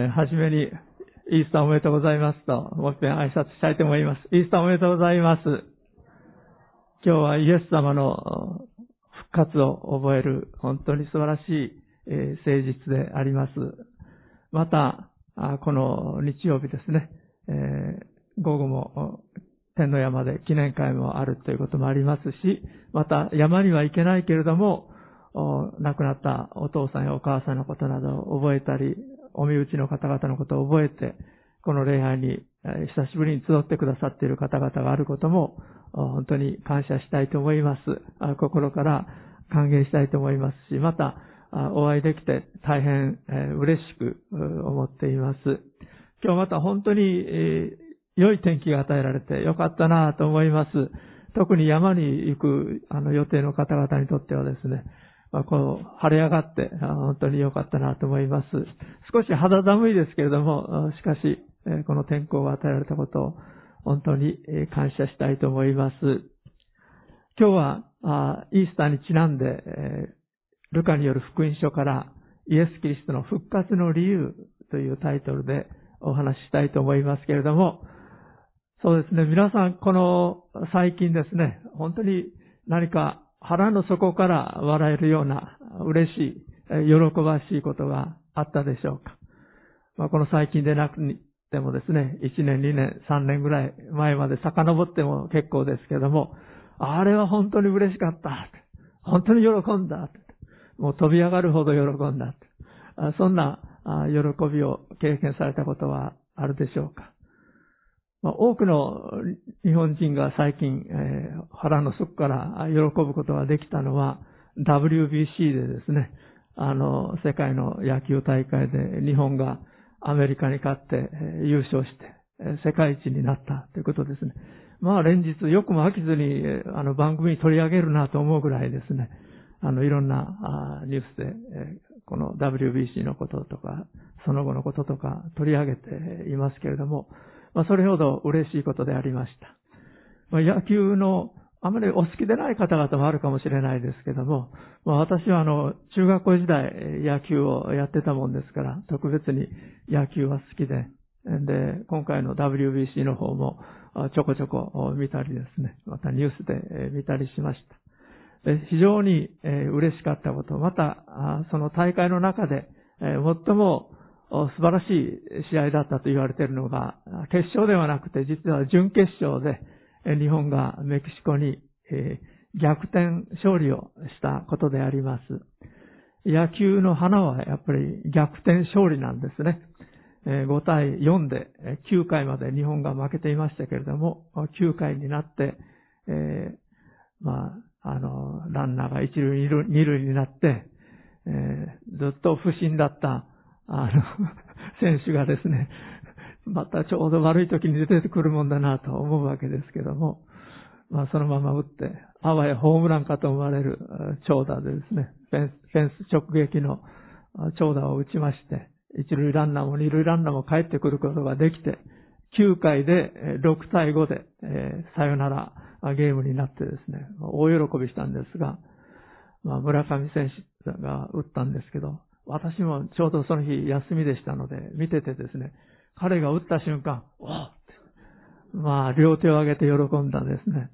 えー、はじめに、イースターおめでとうございますと、もう一遍挨拶したいと思います。イースターおめでとうございます。今日はイエス様の復活を覚える、本当に素晴らしい、えー、誠実であります。また、この日曜日ですね、えー、午後も天の山で記念会もあるということもありますし、また山には行けないけれども、亡くなったお父さんやお母さんのことなどを覚えたり、お身内の方々のことを覚えて、この礼拝に久しぶりに集ってくださっている方々があることも、本当に感謝したいと思います。心から歓迎したいと思いますし、また、お会いできて大変嬉しく思っています。今日また本当に良い天気が与えられてよかったなと思います。特に山に行くあの予定の方々にとってはですね、まあ、こう、晴れ上がって、本当に良かったなと思います。少し肌寒いですけれども、しかし、この天候が与えられたことを本当に感謝したいと思います。今日は、イースターにちなんで、ルカによる福音書からイエス・キリストの復活の理由というタイトルでお話ししたいと思いますけれども、そうですね、皆さんこの最近ですね、本当に何か腹の底から笑えるような嬉しい、喜ばしいことがあったでしょうか。まあ、この最近でなくてもですね、1年、2年、3年ぐらい前まで遡っても結構ですけども、あれは本当に嬉しかった。本当に喜んだ。もう飛び上がるほど喜んだ。そんな喜びを経験されたことはあるでしょうか。まあ、多くの日本人が最近、えー、腹の底から喜ぶことができたのは WBC でですね、あの、世界の野球大会で日本がアメリカに勝って、えー、優勝して、えー、世界一になったということですね。まあ連日よくも飽きずに、あの番組に取り上げるなと思うぐらいですね、あのいろんなニュースで、えこの WBC のこととか、その後のこととか取り上げていますけれども、まあ、それほど嬉しいことでありました。まあ、野球のあまりお好きでない方々もあるかもしれないですけども、まあ、私はあの、中学校時代野球をやってたもんですから、特別に野球は好きで、で、今回の WBC の方もちょこちょこ見たりですね、またニュースで見たりしました。非常に嬉しかったこと、またその大会の中で最も素晴らしい試合だったと言われているのが、決勝ではなくて実は準決勝で日本がメキシコに逆転勝利をしたことであります。野球の花はやっぱり逆転勝利なんですね。5対4で9回まで日本が負けていましたけれども、9回になって、えー、まあ、あの、ランナーが一塁二塁になって、えー、ずっと不審だったあの、選手がですね、またちょうど悪い時に出てくるもんだなと思うわけですけども、まあそのまま打って、あわやホームランかと思われる長打でですね、フェンス、直撃の長打を打ちまして、一塁ランナーも二塁ランナーも帰ってくることができて、9回で6対5で、えー、さよならゲームになってですね、大喜びしたんですが、まあ、村上選手が打ったんですけど、私もちょうどその日休みでしたので、見ててですね、彼が打った瞬間、おまあ、両手を上げて喜んだんですね。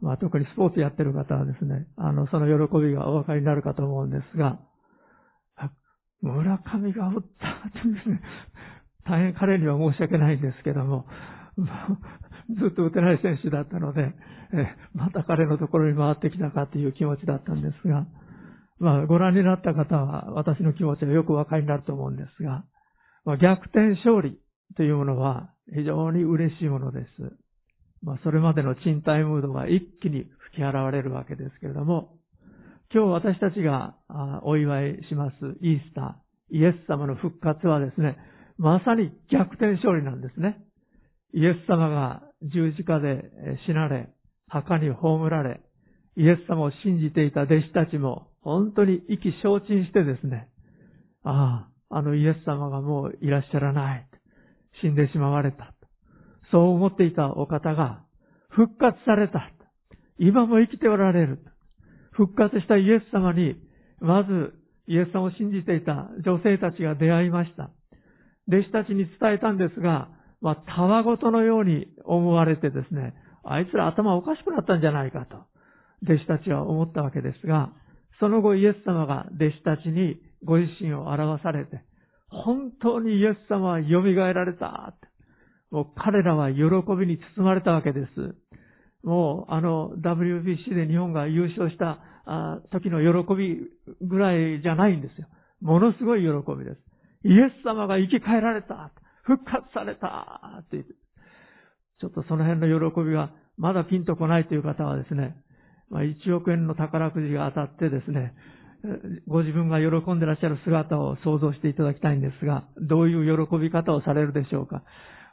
まあ、特にスポーツやってる方はですね、あの、その喜びがお分かりになるかと思うんですが、村上が打ったってですね、大変彼には申し訳ないんですけども、ずっと打てない選手だったので、えまた彼のところに回ってきたかという気持ちだったんですが、まあ、ご覧になった方は私の気持ちがよくお分かりになると思うんですが、まあ、逆転勝利というものは非常に嬉しいものです。まあ、それまでの賃貸ムードが一気に吹き払われるわけですけれども、今日私たちがお祝いしますイースター、イエス様の復活はですね、まさに逆転勝利なんですね。イエス様が十字架で死なれ、墓に葬られ、イエス様を信じていた弟子たちも本当に意気消沈してですね、ああ、あのイエス様がもういらっしゃらない。死んでしまわれた。そう思っていたお方が復活された。今も生きておられる。復活したイエス様に、まずイエス様を信じていた女性たちが出会いました。弟子たちに伝えたんですが、まあ、たわごとのように思われてですね、あいつら頭おかしくなったんじゃないかと、弟子たちは思ったわけですが、その後イエス様が弟子たちにご自身を表されて、本当にイエス様は蘇られた。もう彼らは喜びに包まれたわけです。もうあの WBC で日本が優勝した時の喜びぐらいじゃないんですよ。ものすごい喜びです。イエス様が生き返られた。復活されたって言って。ちょっとその辺の喜びがまだピンとこないという方はですね、まあ、1億円の宝くじが当たってですね、ご自分が喜んでらっしゃる姿を想像していただきたいんですが、どういう喜び方をされるでしょうか。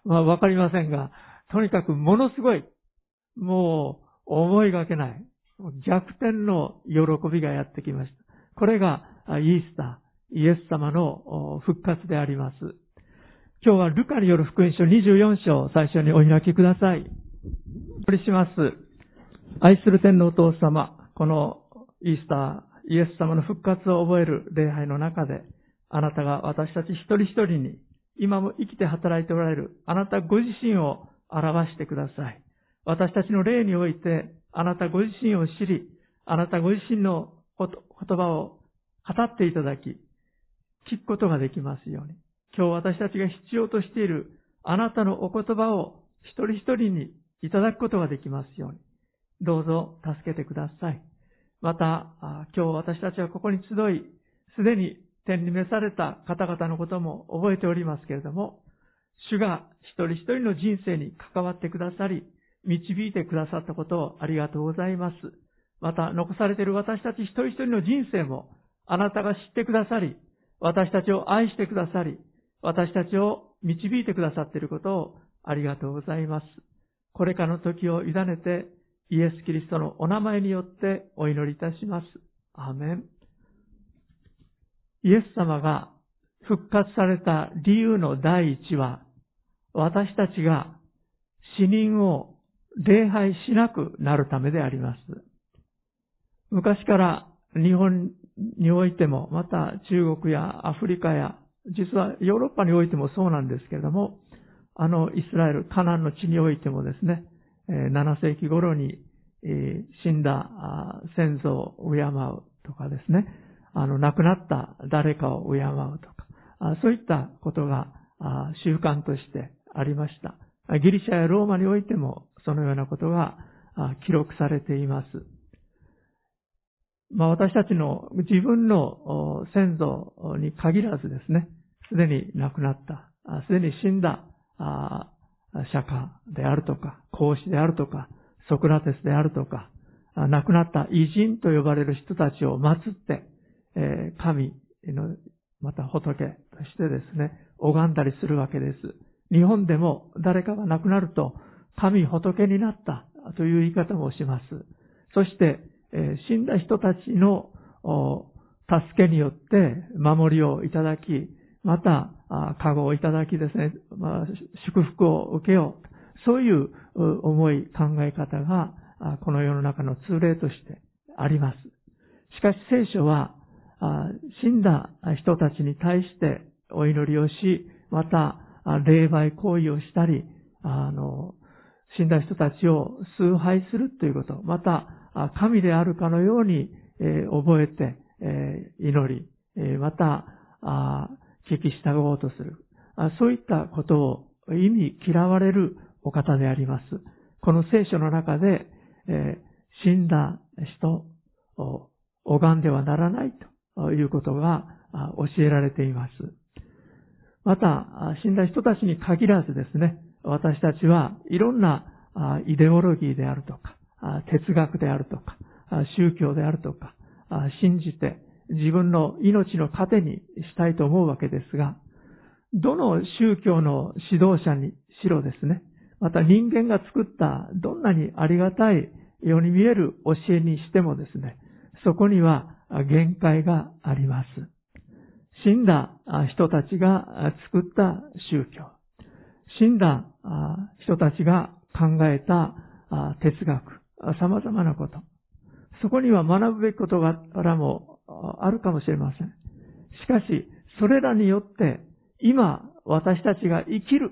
まあ、わかりませんが、とにかくものすごい、もう思いがけない、逆転の喜びがやってきました。これがイースター、イエス様の復活であります。今日はルカによる福音書24章を最初にお開きください。お取りします。愛する天のお父様、このイースター、イエス様の復活を覚える礼拝の中で、あなたが私たち一人一人に、今も生きて働いておられる、あなたご自身を表してください。私たちの霊において、あなたご自身を知り、あなたご自身の言葉を語っていただき、聞くことができますように。今日私たちが必要としているあなたのお言葉を一人一人にいただくことができますように。どうぞ助けてください。また、今日私たちはここに集い、すでに天に召された方々のことも覚えておりますけれども、主が一人一人の人生に関わってくださり、導いてくださったことをありがとうございます。また、残されている私たち一人一人の人生も、あなたが知ってくださり、私たちを愛してくださり、私たちを導いてくださっていることをありがとうございます。これからの時を委ねて、イエス・キリストのお名前によってお祈りいたします。アーメン。イエス様が復活された理由の第一は、私たちが死人を礼拝しなくなるためであります。昔から日本においても、また中国やアフリカや実はヨーロッパにおいてもそうなんですけれども、あのイスラエル、カナンの地においてもですね、7世紀頃に死んだ先祖を敬うとかですね、あの亡くなった誰かを敬うとか、そういったことが習慣としてありました。ギリシャやローマにおいてもそのようなことが記録されています。まあ、私たちの自分の先祖に限らずですね、すでに亡くなった、すでに死んだ釈迦であるとか、孔子であるとか、ソクラテスであるとか、亡くなった偉人と呼ばれる人たちを祀って、神の、また仏としてですね、拝んだりするわけです。日本でも誰かが亡くなると、神仏になったという言い方もします。そして、死んだ人たちの助けによって守りをいただき、また、加護をいただきですね、まあ、祝福を受けよう。そういう思い、考え方が、この世の中の通例としてあります。しかし聖書は、死んだ人たちに対してお祈りをし、また、霊媒行為をしたり、あの、死んだ人たちを崇拝するということ、また、神であるかのように、え覚えて、え祈り、えまた、聞き従おうとする。そういったことを意味嫌われるお方であります。この聖書の中でえ、死んだ人を拝んではならないということが教えられています。また、死んだ人たちに限らずですね、私たちはいろんなイデオロギーであるとか、哲学であるとか、宗教であるとか、信じて自分の命の糧にしたいと思うわけですが、どの宗教の指導者にしろですね、また人間が作ったどんなにありがたいように見える教えにしてもですね、そこには限界があります。死んだ人たちが作った宗教、死んだ人たちが考えた哲学、様々なこと。そこには学ぶべきことからもあるかもしれません。しかし、それらによって、今、私たちが生きる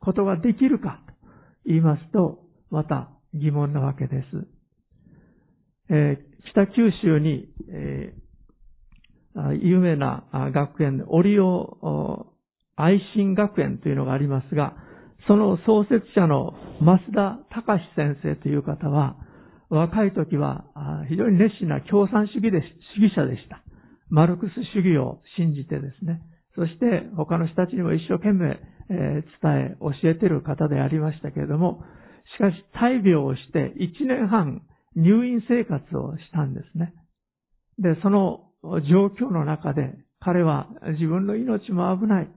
ことができるかと言いますと、また疑問なわけです。えー、北九州に、えー、有名な学園、オリオ愛心学園というのがありますが、その創設者の増田隆先生という方は、若い時は非常に熱心な共産主義で主義者でした。マルクス主義を信じてですね、そして他の人たちにも一生懸命、え伝え、教えてる方でありましたけれども、しかし大病をして1年半入院生活をしたんですね。で、その状況の中で彼は自分の命も危ない。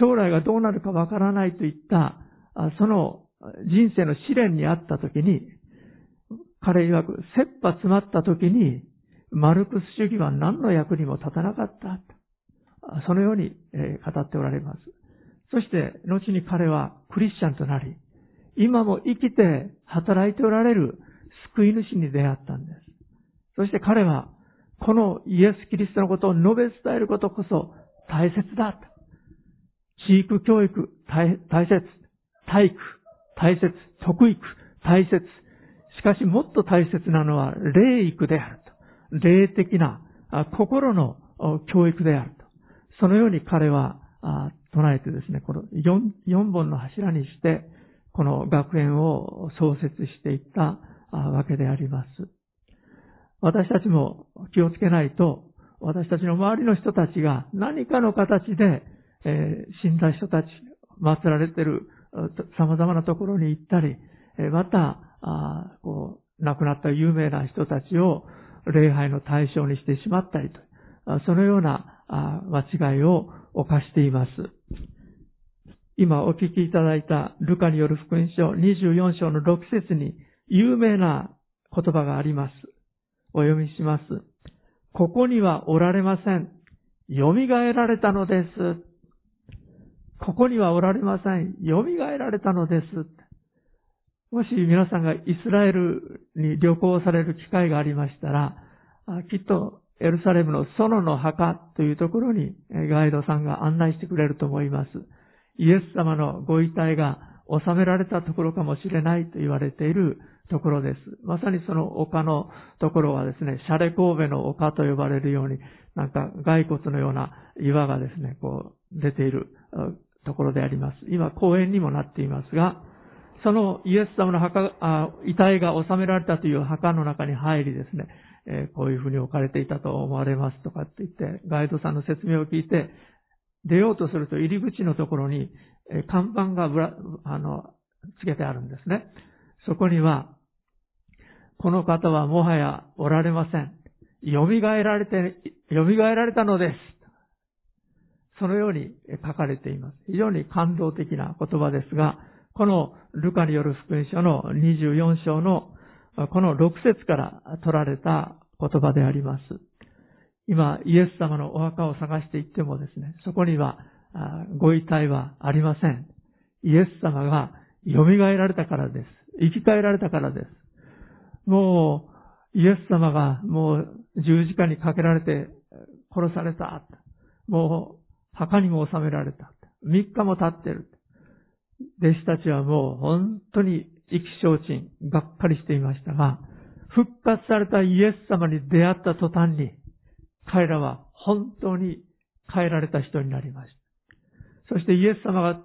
将来がどうなるかわからないといった、その人生の試練にあった時に、彼曰く、切羽詰まった時に、マルクス主義は何の役にも立たなかった。そのように語っておられます。そして、後に彼はクリスチャンとなり、今も生きて働いておられる救い主に出会ったんです。そして彼は、このイエス・キリストのことを述べ伝えることこそ大切だ。飼育教育、大切。体育、大切。徳育、大切。しかしもっと大切なのは霊育であると。霊的な心の教育であると。そのように彼は唱えてですね、この 4, 4本の柱にして、この学園を創設していったわけであります。私たちも気をつけないと、私たちの周りの人たちが何かの形で、えー、死んだ人たち、祀られている様々なところに行ったり、また、あこう亡くなった有名な人たちを礼拝の対象にしてしまったりと、そのような間違いを犯しています。今お聞きいただいたルカによる福音書24章の6節に有名な言葉があります。お読みします。ここにはおられません。蘇られたのです。ここにはおられません。蘇られたのです。もし皆さんがイスラエルに旅行される機会がありましたら、きっとエルサレムの園の墓というところにガイドさんが案内してくれると思います。イエス様のご遺体が収められたところかもしれないと言われているところです。まさにその丘のところはですね、シャレ神戸の丘と呼ばれるように、なんか骸骨のような岩がですね、こう出ているところであります。今公園にもなっていますが、そのイエス様の墓あ、遺体が収められたという墓の中に入りですね、えー、こういうふうに置かれていたと思われますとかって言って、ガイドさんの説明を聞いて、出ようとすると入り口のところに、えー、看板がぶら、あの、つけてあるんですね。そこには、この方はもはやおられません。蘇られて、蘇られたのです。そのように書かれています。非常に感動的な言葉ですが、このルカによる福音書の24章のこの6節から取られた言葉であります。今、イエス様のお墓を探していってもですね、そこにはご遺体はありません。イエス様が蘇られたからです。生き返られたからです。もう、イエス様がもう十字架にかけられて殺された。もう、墓にも収められた。三日も経ってる。弟子たちはもう本当に意気消沈、がっかりしていましたが、復活されたイエス様に出会った途端に、彼らは本当に変えられた人になりました。そしてイエス様が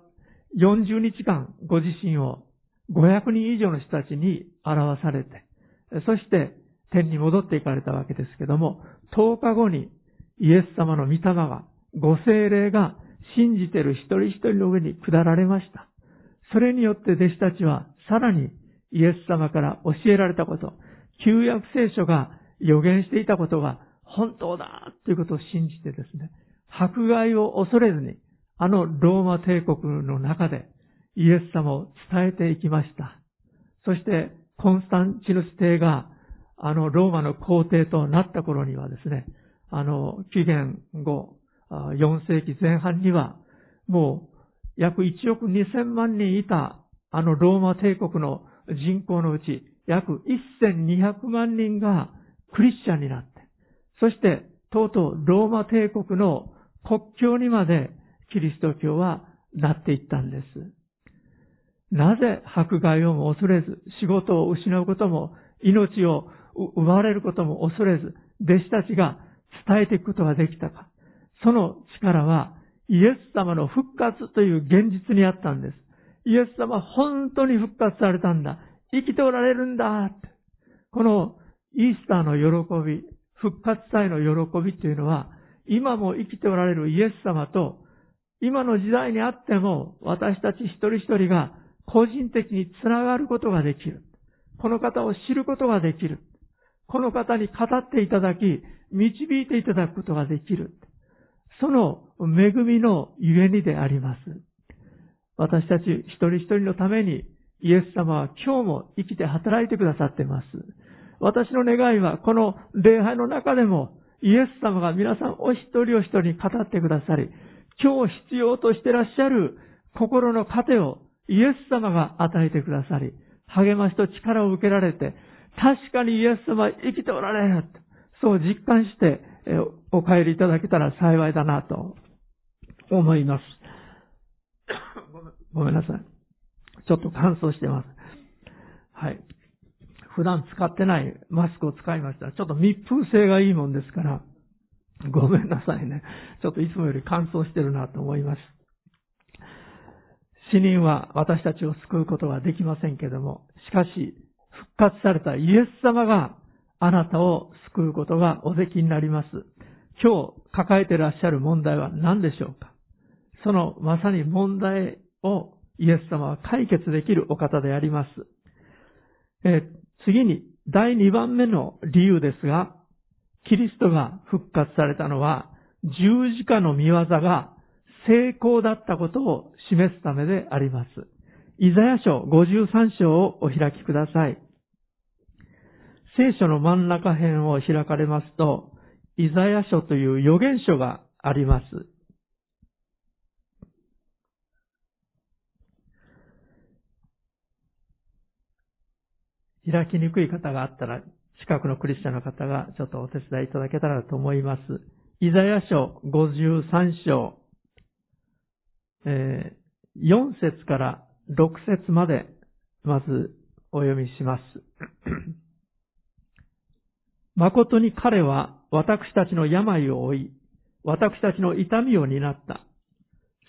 40日間ご自身を500人以上の人たちに表されて、そして天に戻っていかれたわけですけども、10日後にイエス様の御霊が、ご精霊が信じている一人一人の上に下られました。それによって弟子たちはさらにイエス様から教えられたこと、旧約聖書が予言していたことが本当だということを信じてですね、迫害を恐れずに、あのローマ帝国の中でイエス様を伝えていきました。そして、コンスタンチヌス帝があのローマの皇帝となった頃にはですね、あの、紀元後4世紀前半には、もう約1億2000万人いたあのローマ帝国の人口のうち約1200万人がクリスチャンになって、そしてとうとうローマ帝国の国境にまでキリスト教はなっていったんです。なぜ迫害をも恐れず、仕事を失うことも、命を奪われることも恐れず、弟子たちが伝えていくことができたか。その力は、イエス様の復活という現実にあったんです。イエス様本当に復活されたんだ。生きておられるんだ。このイースターの喜び、復活祭の喜びというのは、今も生きておられるイエス様と、今の時代にあっても私たち一人一人が個人的につながることができる。この方を知ることができる。この方に語っていただき、導いていただくことができる。その恵みのゆえにであります。私たち一人一人のためにイエス様は今日も生きて働いてくださっています。私の願いはこの礼拝の中でもイエス様が皆さんお一人お一人に語ってくださり、今日必要としてらっしゃる心の糧をイエス様が与えてくださり、励ましと力を受けられて、確かにイエス様は生きておられる。そう実感してお帰りいただけたら幸いだなと思います。ごめんなさい。ちょっと乾燥してます。はい。普段使ってないマスクを使いました。ちょっと密封性がいいもんですから、ごめんなさいね。ちょっといつもより乾燥してるなと思います。死人は私たちを救うことはできませんけども、しかし、復活されたイエス様があなたを救うことがおできになります。今日抱えてらっしゃる問題は何でしょうか？そのまさに問題をイエス様は解決できるお方であります。え次に第2番目の理由ですが、キリストが復活されたのは十字架の見業が成功だったことを示すためであります。イザヤ書53章をお開きください。聖書の真ん中辺を開かれますと、イザヤ書という預言書があります。開きにくい方があったら、近くのクリスチャンの方がちょっとお手伝いいただけたらと思います。イザヤ書53章、えー、4節から6節まで、まずお読みします。誠に彼は私たちの病を負い、私たちの痛みを担った。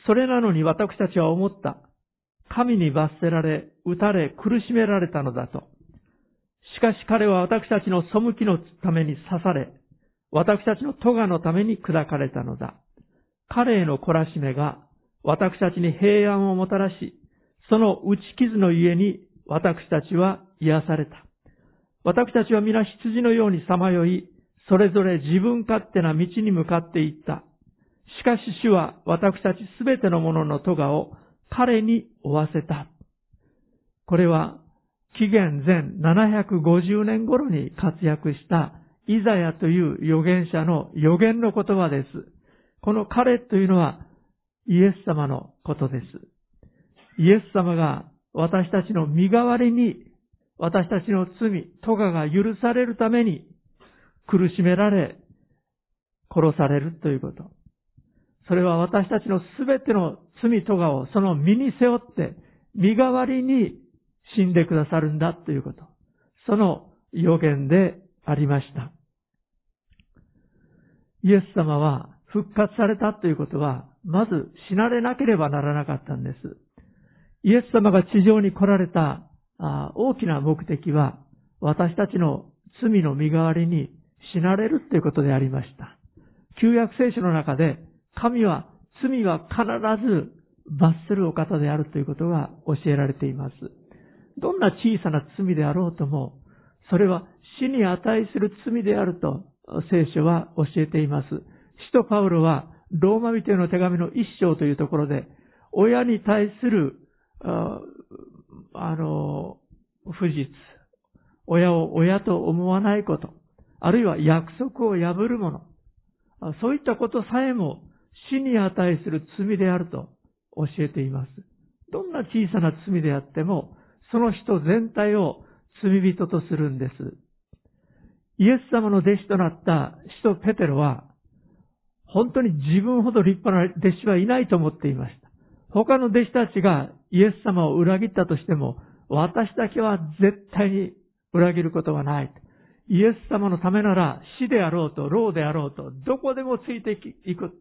それなのに私たちは思った。神に罰せられ、打たれ、苦しめられたのだと。しかし彼は私たちの背きのために刺され、私たちの咎のために砕かれたのだ。彼への懲らしめが私たちに平安をもたらし、その打ち傷の家に私たちは癒された。私たちは皆羊のようにさまよい、それぞれ自分勝手な道に向かっていった。しかし主は私たちすべてのものの咎を彼に負わせた。これは紀元前750年頃に活躍したイザヤという預言者の預言の言葉です。この彼というのはイエス様のことです。イエス様が私たちの身代わりに私たちの罪、咎が許されるために苦しめられ、殺されるということ。それは私たちのすべての罪咎をその身に背負って、身代わりに死んでくださるんだということ。その予言でありました。イエス様は復活されたということは、まず死なれなければならなかったんです。イエス様が地上に来られた大きな目的は、私たちの罪の身代わりに死なれるということでありました。旧約聖書の中で、神は罪は必ず罰するお方であるということが教えられています。どんな小さな罪であろうとも、それは死に値する罪であると聖書は教えています。使徒パウロはローマ人への手紙の一章というところで、親に対する、あの、不実、親を親と思わないこと、あるいは約束を破るもの、そういったことさえも死に値する罪であると教えています。どんな小さな罪であっても、その人全体を罪人とするんです。イエス様の弟子となった使徒ペテロは、本当に自分ほど立派な弟子はいないと思っていました。他の弟子たちがイエス様を裏切ったとしても、私だけは絶対に裏切ることはない。イエス様のためなら死であろうと、老であろうと、どこでもついていく。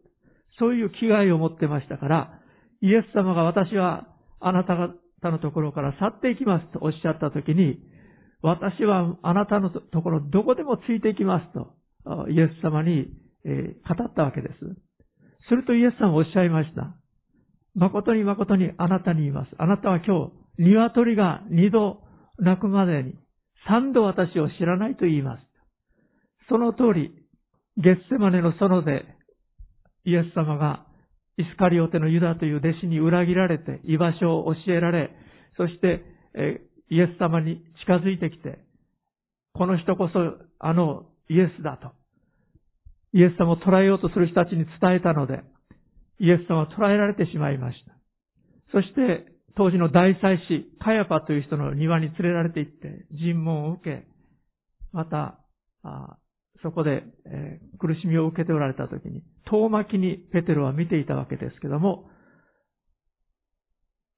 そういう気概を持ってましたから、イエス様が私はあなた方のところから去っていきますとおっしゃったときに、私はあなたのところどこでもついていきますと、イエス様に、語ったわけです。するとイエス様はおっしゃいました。誠に誠にあなたに言います。あなたは今日、鶏が二度鳴くまでに三度私を知らないと言います。その通り、ゲッセマネの園でイエス様がイスカリオテのユダという弟子に裏切られて居場所を教えられ、そして、イエス様に近づいてきて、この人こそあのイエスだと。イエス様を捕らえようとする人たちに伝えたので、イエス様は捕らえられてしまいました。そして、当時の大祭司、カヤパという人の庭に連れられて行って、尋問を受け、また、そこで、えー、苦しみを受けておられた時に、遠巻きにペテロは見ていたわけですけども、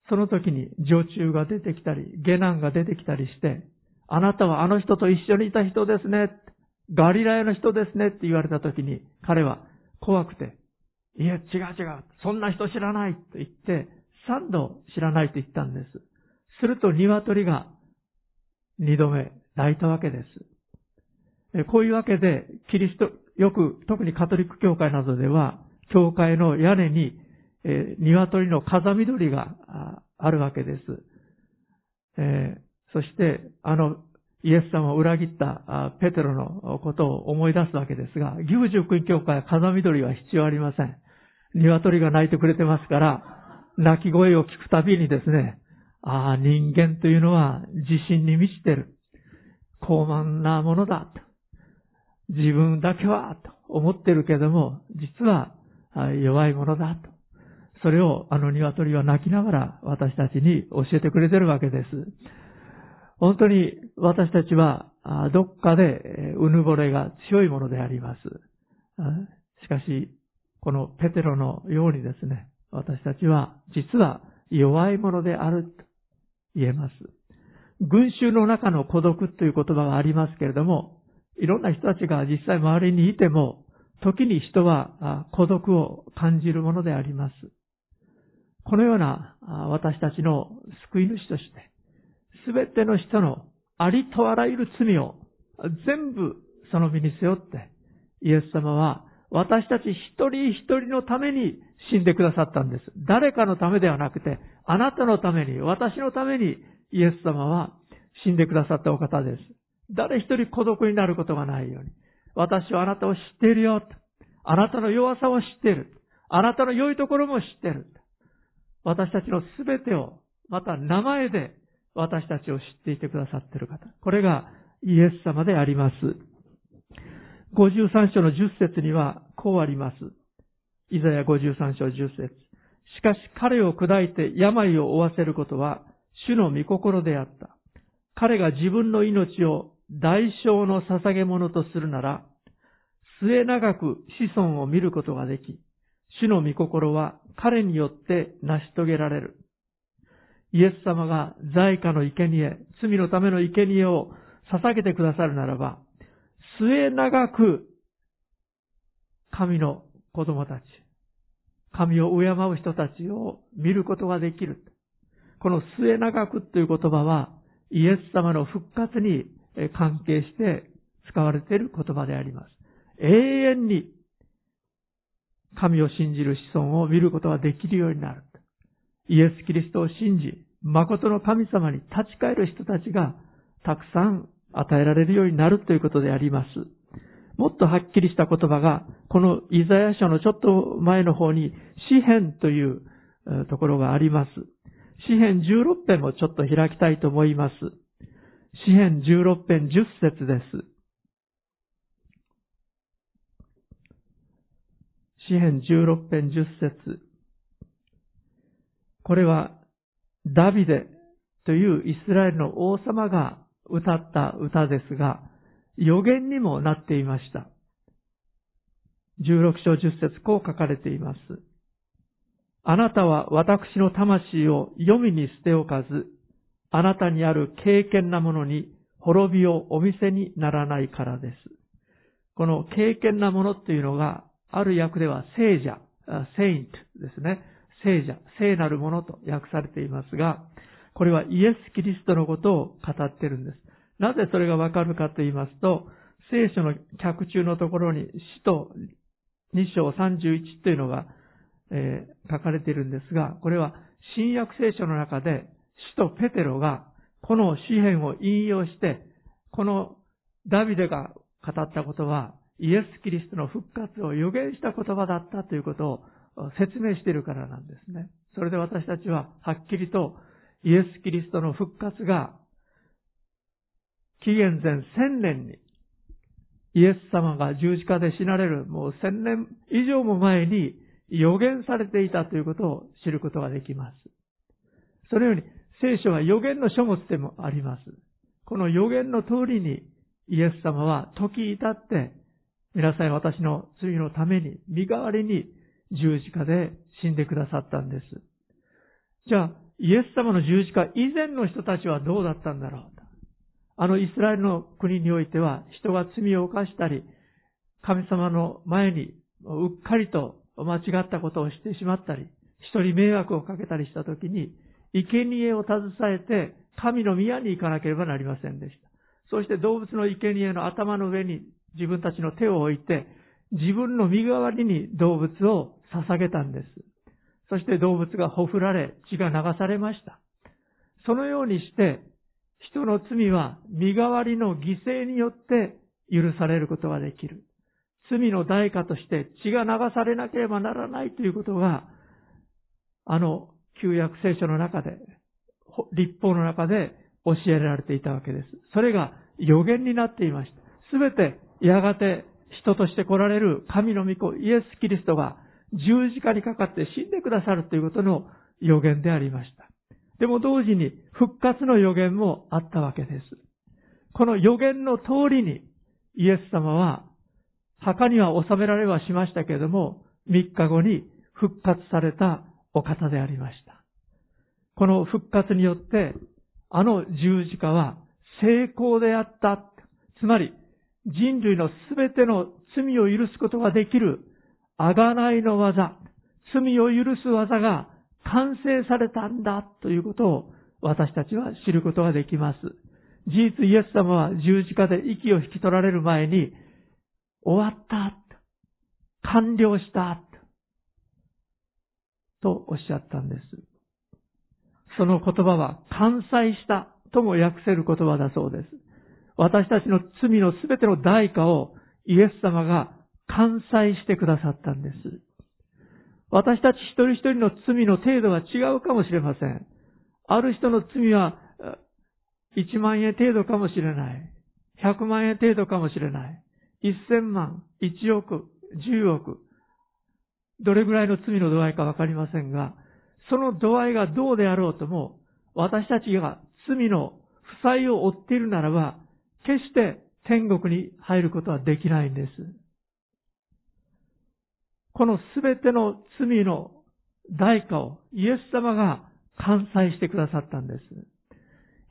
その時に女中が出てきたり、下男が出てきたりして、あなたはあの人と一緒にいた人ですね。ガリラヤの人ですねって言われた時に、彼は怖くて、いや、違う違う。そんな人知らないと言って、三度知らないと言ったんです。すると鶏が二度目泣いたわけです。こういうわけで、キリスト、よく、特にカトリック教会などでは、教会の屋根に、えー、鶏の風緑があるわけです。えー、そして、あの、イエス様を裏切ったペテロのことを思い出すわけですが、牛十福音教会は風緑は必要ありません。鶏が鳴いてくれてますから、鳴き声を聞くたびにですね、ああ、人間というのは自信に満ちてる。高慢なものだ。と自分だけは、と思ってるけども、実は弱いものだ。と。それをあの鶏は泣きながら私たちに教えてくれてるわけです。本当に私たちはどっかでうぬぼれが強いものであります。しかし、このペテロのようにですね、私たちは実は弱いものであると言えます。群衆の中の孤独という言葉がありますけれども、いろんな人たちが実際周りにいても、時に人は孤独を感じるものであります。このような私たちの救い主として、すべての人のありとあらゆる罪を全部その身に背負って、イエス様は私たち一人一人のために死んでくださったんです。誰かのためではなくて、あなたのために、私のためにイエス様は死んでくださったお方です。誰一人孤独になることがないように。私はあなたを知っているよ。あなたの弱さを知っている。あなたの良いところも知っている。私たちのすべてを、また名前で私たちを知っていてくださっている方。これがイエス様であります。53章の10節にはこうあります。イザヤ53章10節しかし彼を砕いて病を負わせることは主の御心であった。彼が自分の命を代償の捧げ物とするなら、末長く子孫を見ることができ、主の御心は彼によって成し遂げられる。イエス様が在家の生贄、罪のための生贄を捧げてくださるならば、末長く神の子供たち、神を敬う人たちを見ることができる。この末長くという言葉はイエス様の復活に関係して使われている言葉であります。永遠に神を信じる子孫を見ることができるようになる。イエス・キリストを信じ、誠の神様に立ち返る人たちがたくさん与えられるようになるということであります。もっとはっきりした言葉が、このイザヤ書のちょっと前の方に、詩篇というところがあります。詩篇16編もちょっと開きたいと思います。詩篇16編10節です。詩篇16編10節これはダビデというイスラエルの王様が歌った歌ですが、予言にもなっていました。16章10節こう書かれています。あなたは私の魂を読みに捨ておかず、あなたにある敬虔なものに滅びをお見せにならないからです。この敬虔なものっていうのが、ある訳では聖者、セイントですね。聖者、聖なるものと訳されていますが、これはイエス・キリストのことを語っているんです。なぜそれがわかるかと言いますと、聖書の脚中のところに使徒2章31というのが、えー、書かれているんですが、これは新約聖書の中で使徒ペテロがこの詩篇を引用して、このダビデが語ったことは、イエス・キリストの復活を予言した言葉だったということを説明しているからなんですね。それで私たちははっきりとイエス・キリストの復活が紀元前1000年にイエス様が十字架で死なれるもう1000年以上も前に予言されていたということを知ることができます。そのように聖書は予言の書物でもあります。この予言の通りにイエス様は時至って皆さん私の罪のために身代わりに十字架で死んでくださったんです。じゃあ、イエス様の十字架以前の人たちはどうだったんだろうあのイスラエルの国においては人が罪を犯したり、神様の前にうっかりと間違ったことをしてしまったり、人に迷惑をかけたりしたときに、生贄を携えて神の宮に行かなければなりませんでした。そして動物の生贄の頭の上に自分たちの手を置いて、自分の身代わりに動物を捧げたんです。そして動物がほふられ、血が流されました。そのようにして、人の罪は身代わりの犠牲によって許されることができる。罪の代価として血が流されなければならないということが、あの旧約聖書の中で、立法の中で教えられていたわけです。それが予言になっていました。すべてやがて人として来られる神の御子イエス・キリストが十字架にかかって死んでくださるということの予言でありました。でも同時に復活の予言もあったわけです。この予言の通りにイエス様は墓には収められはしましたけれども、3日後に復活されたお方でありました。この復活によって、あの十字架は成功であった。つまり、人類のすべての罪を許すことができる、あがないの技、罪を許す技が完成されたんだということを私たちは知ることができます。事実イエス様は十字架で息を引き取られる前に、終わった、完了した、とおっしゃったんです。その言葉は完済したとも訳せる言葉だそうです。私たちの罪のすべての代価をイエス様が完済してくださったんです。私たち一人一人の罪の程度は違うかもしれません。ある人の罪は1万円程度かもしれない。100万円程度かもしれない。1000万、1億、10億。どれぐらいの罪の度合いかわかりませんが、その度合いがどうであろうとも、私たちが罪の負債を負っているならば、決して天国に入ることはできないんです。このすべての罪の代価をイエス様が完済してくださったんです。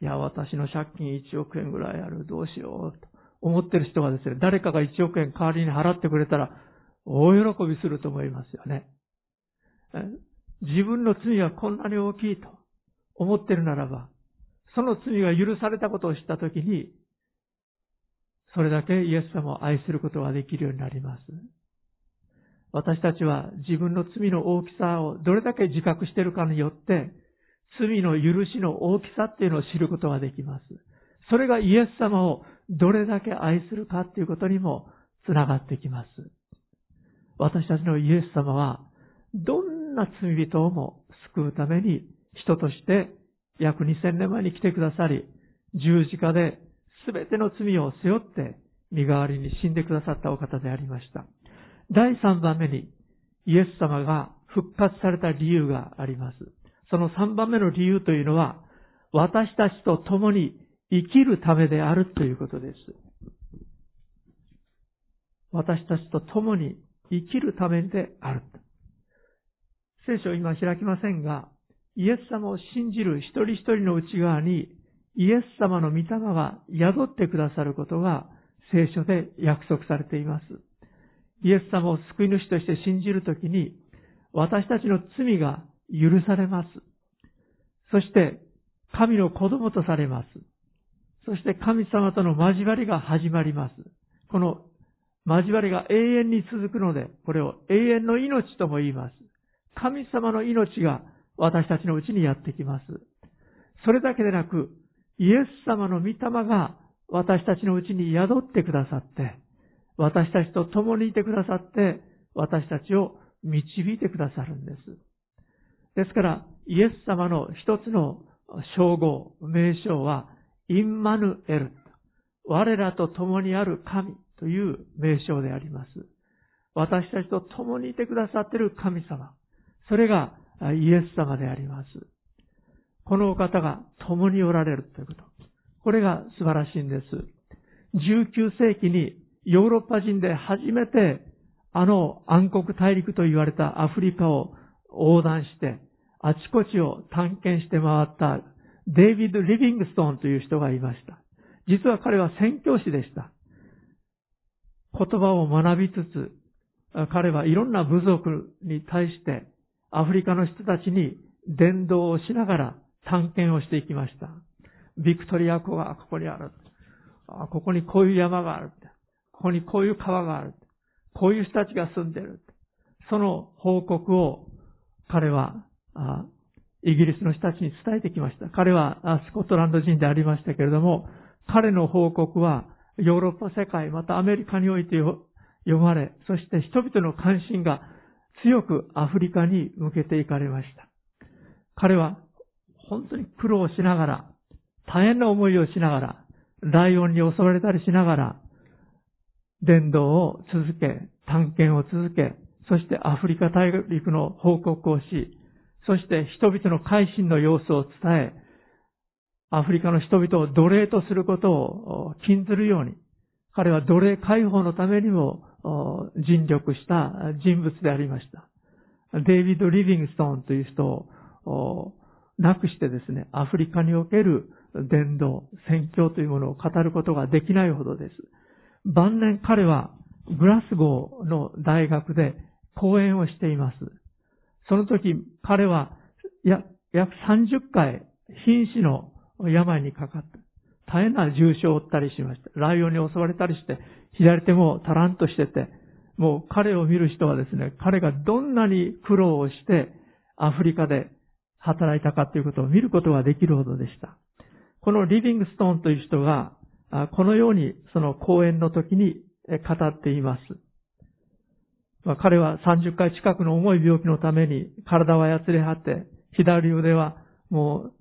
いや、私の借金1億円ぐらいある、どうしようと思ってる人がですね、誰かが1億円代わりに払ってくれたら、大喜びすると思いますよね。自分の罪はこんなに大きいと思ってるならば、その罪が許されたことを知ったときに、それだけイエス様を愛することができるようになります。私たちは自分の罪の大きさをどれだけ自覚しているかによって、罪の許しの大きさっていうのを知ることができます。それがイエス様をどれだけ愛するかっていうことにもつながってきます。私たちのイエス様は、どんな罪人をも救うために人として約2000年前に来てくださり、十字架で全ての罪を背負って身代わりに死んでくださったお方でありました。第3番目にイエス様が復活された理由があります。その3番目の理由というのは、私たちと共に生きるためであるということです。私たちと共に生きるためである。聖書を今開きませんが、イエス様を信じる一人一人の内側に、イエス様の御霊が宿ってくださることが聖書で約束されています。イエス様を救い主として信じるときに、私たちの罪が許されます。そして、神の子供とされます。そして神様との交わりが始まります。この交わりが永遠に続くので、これを永遠の命とも言います。神様の命が私たちのうちにやってきます。それだけでなく、イエス様の御霊が私たちのうちに宿ってくださって、私たちと共にいてくださって、私たちを導いてくださるんです。ですから、イエス様の一つの称号、名称は、インマヌエル。我らと共にある神という名称であります。私たちと共にいてくださっている神様。それがイエス様であります。このお方が共におられるということ。これが素晴らしいんです。19世紀にヨーロッパ人で初めてあの暗黒大陸と言われたアフリカを横断して、あちこちを探検して回ったデイビッド・リビングストーンという人がいました。実は彼は宣教師でした。言葉を学びつつ、彼はいろんな部族に対してアフリカの人たちに伝道をしながら探検をしていきました。ビクトリア湖がここにある。ここにこういう山がある。ここにこういう川がある。こういう人たちが住んでる。その報告を彼は、イギリスの人たちに伝えてきました。彼はスコットランド人でありましたけれども、彼の報告はヨーロッパ世界、またアメリカにおいて読まれ、そして人々の関心が強くアフリカに向けていかれました。彼は本当に苦労しながら、大変な思いをしながら、ライオンに襲われたりしながら、伝道を続け、探検を続け、そしてアフリカ大陸の報告をし、そして人々の改心の様子を伝え、アフリカの人々を奴隷とすることを禁ずるように、彼は奴隷解放のためにも尽力した人物でありました。デイビッド・リビングストーンという人をなくしてですね、アフリカにおける伝道、宣教というものを語ることができないほどです。晩年彼はグラスゴーの大学で講演をしています。その時彼は約30回瀕死の病にかかった。大変な重傷を負ったりしました。ライオンに襲われたりして、左手もタランとしてて、もう彼を見る人はですね、彼がどんなに苦労をしてアフリカで働いたかということを見ることができるほどでした。このリビングストーンという人がこのようにその講演の時に語っています。彼は30回近くの重い病気のために体はやつれ果て、左腕はもう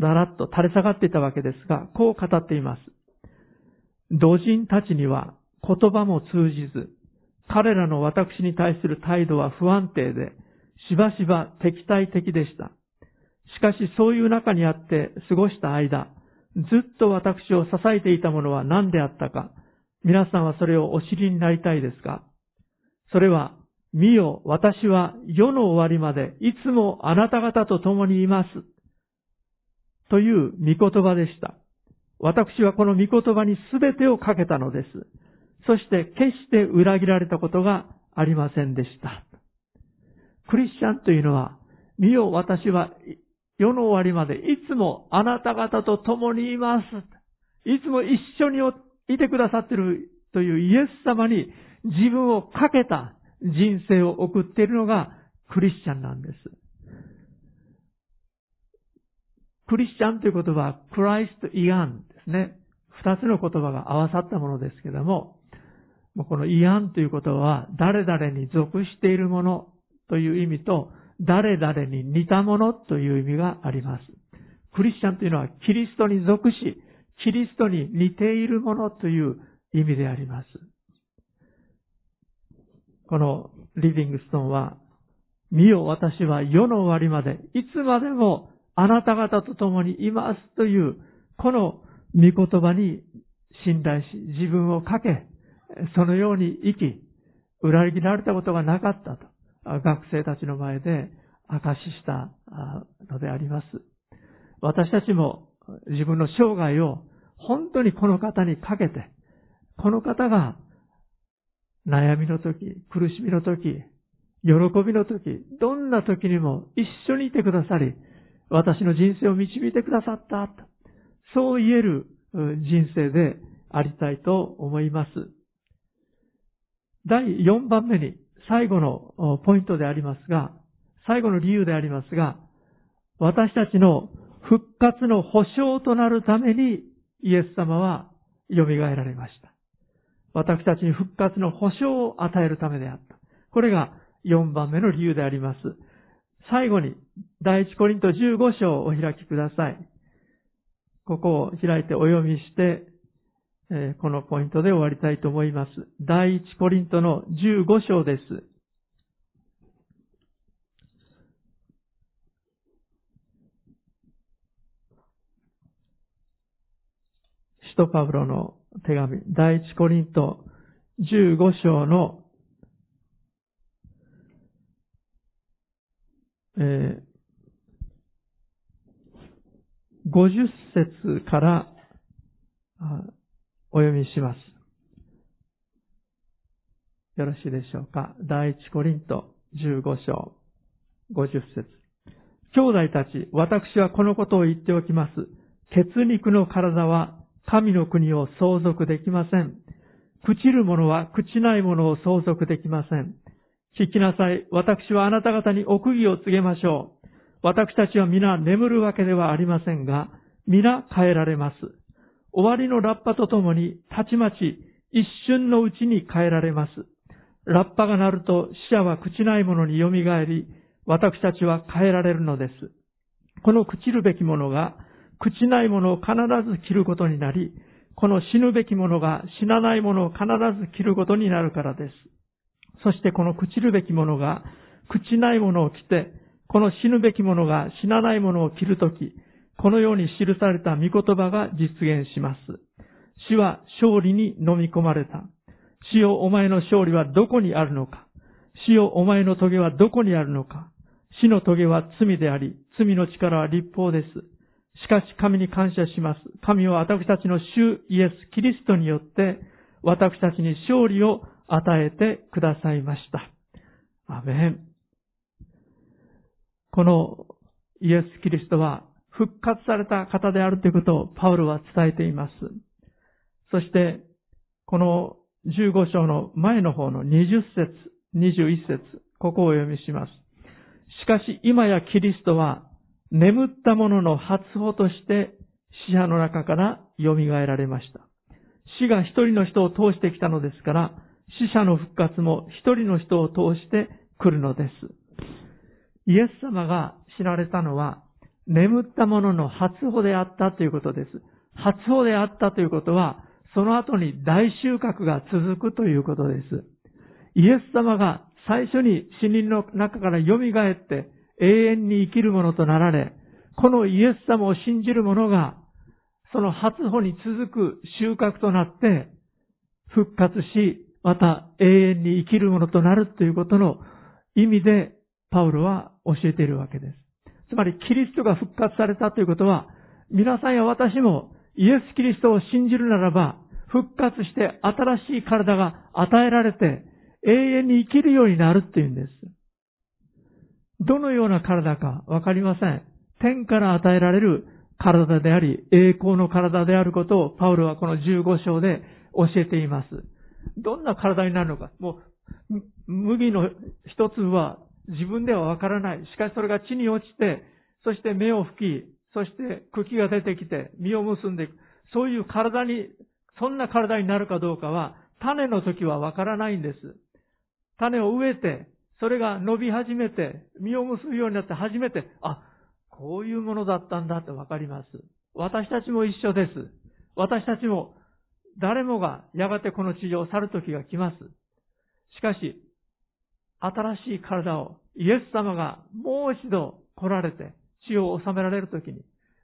だらっと垂れ下がっていたわけですが、こう語っています。土人たちには言葉も通じず、彼らの私に対する態度は不安定で、しばしば敵対的でした。しかしそういう中にあって過ごした間、ずっと私を支えていたものは何であったか、皆さんはそれをお知りになりたいですか？それは、見よ、私は世の終わりまでいつもあなた方と共にいます。という御言葉でした。私はこの御言葉に全てをかけたのです。そして決して裏切られたことがありませんでした。クリスチャンというのは、見よ私は世の終わりまでいつもあなた方と共にいます。いつも一緒にいてくださってるというイエス様に自分をかけた人生を送っているのがクリスチャンなんです。クリスチャンという言葉はクライスト・イアンですね。二つの言葉が合わさったものですけども、このイアンという言葉は誰々に属しているものという意味と誰々に似たものという意味があります。クリスチャンというのはキリストに属し、キリストに似ているものという意味であります。このリビングストンは、見よ私は世の終わりまで、いつまでもあなた方と共にいますという、この御言葉に信頼し、自分をかけ、そのように生き、裏切られたことがなかったと。学生たちの前で証ししたのであります。私たちも自分の生涯を本当にこの方にかけて、この方が悩みの時、苦しみの時、喜びの時、どんな時にも一緒にいてくださり、私の人生を導いてくださった。そう言える人生でありたいと思います。第4番目に最後のポイントでありますが、最後の理由でありますが、私たちの復活の保証となるためにイエス様は蘇られました。私たちに復活の保証を与えるためであった。これが4番目の理由であります。最後に、第一コリント15章をお開きください。ここを開いてお読みして、このポイントで終わりたいと思います。第一コリントの15章です。使徒パブロの手紙、第一コリント15章の、えー、50節からお読みします。よろしいでしょうか？第一コリント15章50節兄弟たち、私はこのことを言っておきます。血肉の体は神の国を相続できません。朽ちる者は朽ちない者を相続できません。聞きなさい。私はあなた方に奥義を告げましょう。私たちは皆眠るわけではありませんが、皆変えられます。終わりのラッパとともに、たちまち一瞬のうちに変えられます。ラッパが鳴ると死者は朽ちない者に蘇り、私たちは変えられるのです。この朽ちるべきものが朽ちないものを必ず着ることになり、この死ぬべきものが死なないものを必ず着ることになるからです。そしてこの朽ちるべきものが朽ちないものを着て、この死ぬべきものが死なないものを着るとき、このように記された御言葉が実現します。死は勝利に飲み込まれた。死よお前の勝利はどこにあるのか。死よお前の棘はどこにあるのか。死の棘は罪であり、罪の力は立法です。しかし神に感謝します。神は私たちの主イエス・キリストによって私たちに勝利を与えてくださいました。アメン。このイエス・キリストは復活された方であるということをパウロは伝えています。そして、この15章の前の方の20節、21節、ここをお読みします。しかし今やキリストは眠った者の初歩として死者の中から蘇られました。死が一人の人を通してきたのですから、死者の復活も一人の人を通して来るのです。イエス様が知られたのは、眠った者のの初歩であったということです。初歩であったということは、その後に大収穫が続くということです。イエス様が最初に死人の中から蘇って永遠に生きるものとなられ、このイエス様を信じる者が、その初歩に続く収穫となって、復活し、また永遠に生きるものとなるということの意味で、パウロは教えているわけです。つまり、キリストが復活されたということは、皆さんや私もイエス・キリストを信じるならば、復活して新しい体が与えられて、永遠に生きるようになるっていうんです。どのような体かわかりません。天から与えられる体であり、栄光の体であることをパウロはこの15章で教えています。どんな体になるのか。もう、麦の一粒は自分ではわからない。しかしそれが地に落ちて、そして芽を吹き、そして茎が出てきて、実を結んでいく。そういう体に、そんな体になるかどうかは、種の時はわからないんです。種を植えて、それが伸び始めて、実を結ぶようになって初めて、あ、こういうものだったんだってわかります。私たちも一緒です。私たちも誰もがやがてこの地上を去る時が来ます。しかし、新しい体をイエス様がもう一度来られて地を治められる時に、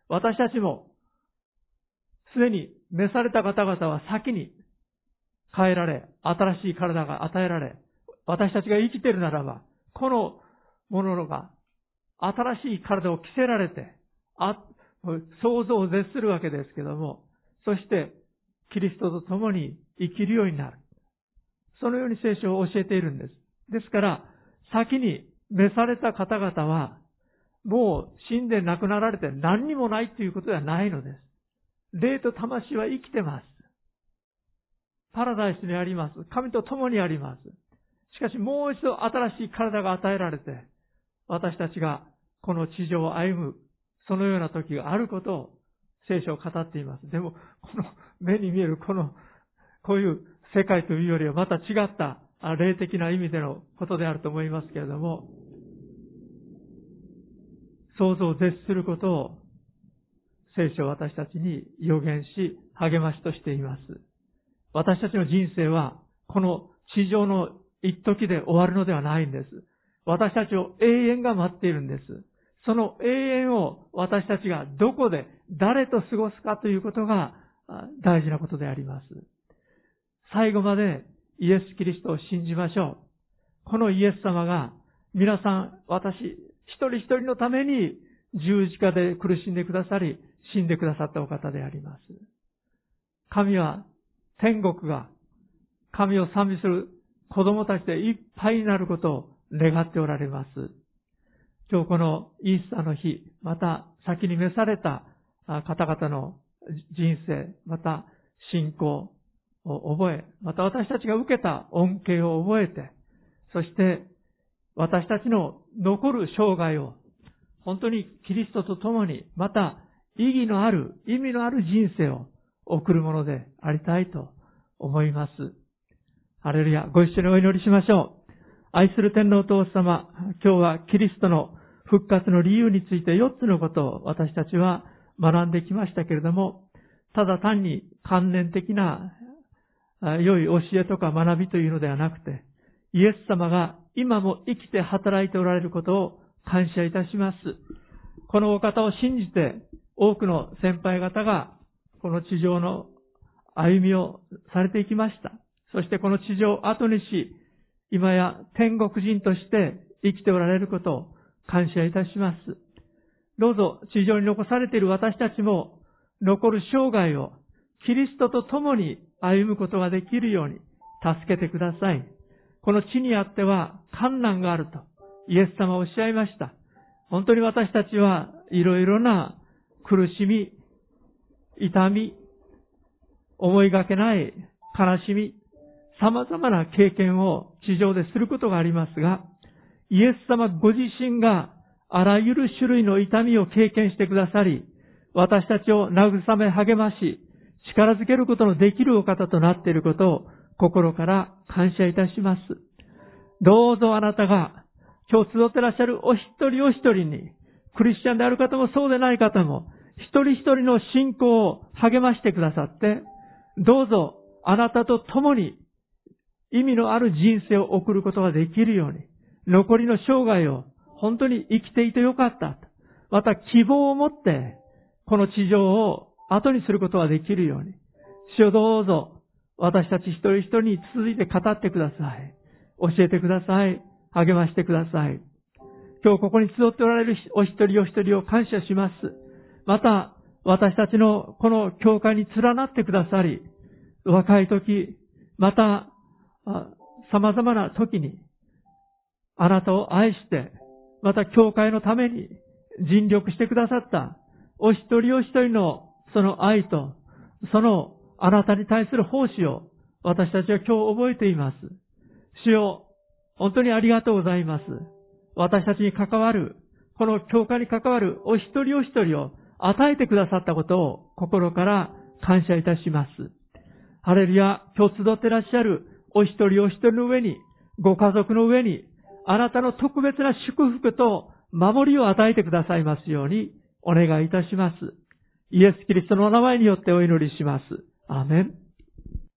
私たちもすでに召された方々は先に変えられ、新しい体が与えられ、私たちが生きているならば、このものが新しい体を着せられて、あ、想像を絶するわけですけども、そして、キリストと共に生きるようになる。そのように聖書を教えているんです。ですから、先に召された方々は、もう死んで亡くなられて何にもないということではないのです。霊と魂は生きてます。パラダイスにあります。神と共にあります。しかしもう一度新しい体が与えられて、私たちがこの地上を歩む、そのような時があることを聖書を語っています。でも、この目に見えるこの、こういう世界というよりはまた違った霊的な意味でのことであると思いますけれども、想像を絶することを聖書は私たちに予言し、励ましとしています。私たちの人生は、この地上の一時で終わるのではないんです。私たちを永遠が待っているんです。その永遠を私たちがどこで誰と過ごすかということが大事なことであります。最後までイエス・キリストを信じましょう。このイエス様が皆さん、私、一人一人のために十字架で苦しんでくださり、死んでくださったお方であります。神は天国が神を賛美する子供たちでいっぱいになることを願っておられます。今日このイースターの日、また先に召された方々の人生、また信仰を覚え、また私たちが受けた恩恵を覚えて、そして私たちの残る生涯を本当にキリストと共に、また意義のある、意味のある人生を送るものでありたいと思います。ハレルヤ、ご一緒にお祈りしましょう。愛する天皇父様、今日はキリストの復活の理由について4つのことを私たちは学んできましたけれども、ただ単に観念的な良い教えとか学びというのではなくて、イエス様が今も生きて働いておられることを感謝いたします。このお方を信じて多くの先輩方がこの地上の歩みをされていきました。そしてこの地上を後にし、今や天国人として生きておられることを感謝いたします。どうぞ地上に残されている私たちも残る生涯をキリストと共に歩むことができるように助けてください。この地にあっては困難があるとイエス様はおっしゃいました。本当に私たちはいろいろな苦しみ、痛み、思いがけない悲しみ、様々な経験を地上ですることがありますが、イエス様ご自身があらゆる種類の痛みを経験してくださり、私たちを慰め励まし、力づけることのできるお方となっていることを心から感謝いたします。どうぞあなたが今日集ってらっしゃるお一人お一人に、クリスチャンである方もそうでない方も、一人一人の信仰を励ましてくださって、どうぞあなたと共に意味のある人生を送ることができるように、残りの生涯を本当に生きていてよかった。また希望を持って、この地上を後にすることができるように、主をどうぞ私たち一人一人に続いて語ってください。教えてください。励ましてください。今日ここに集っておられるお一人お一人を感謝します。また、私たちのこの教会に連なってくださり、若い時、また、様々な時に、あなたを愛して、また教会のために尽力してくださったお一人お一人のその愛と、そのあなたに対する奉仕を私たちは今日覚えています。主よ、本当にありがとうございます。私たちに関わる、この教会に関わるお一人お一人を与えてくださったことを心から感謝いたします。ハレルヤ、今日集ってらっしゃるお一人お一人の上に、ご家族の上に、あなたの特別な祝福と守りを与えてくださいますようにお願いいたします。イエス・キリストの名前によってお祈りします。アメン。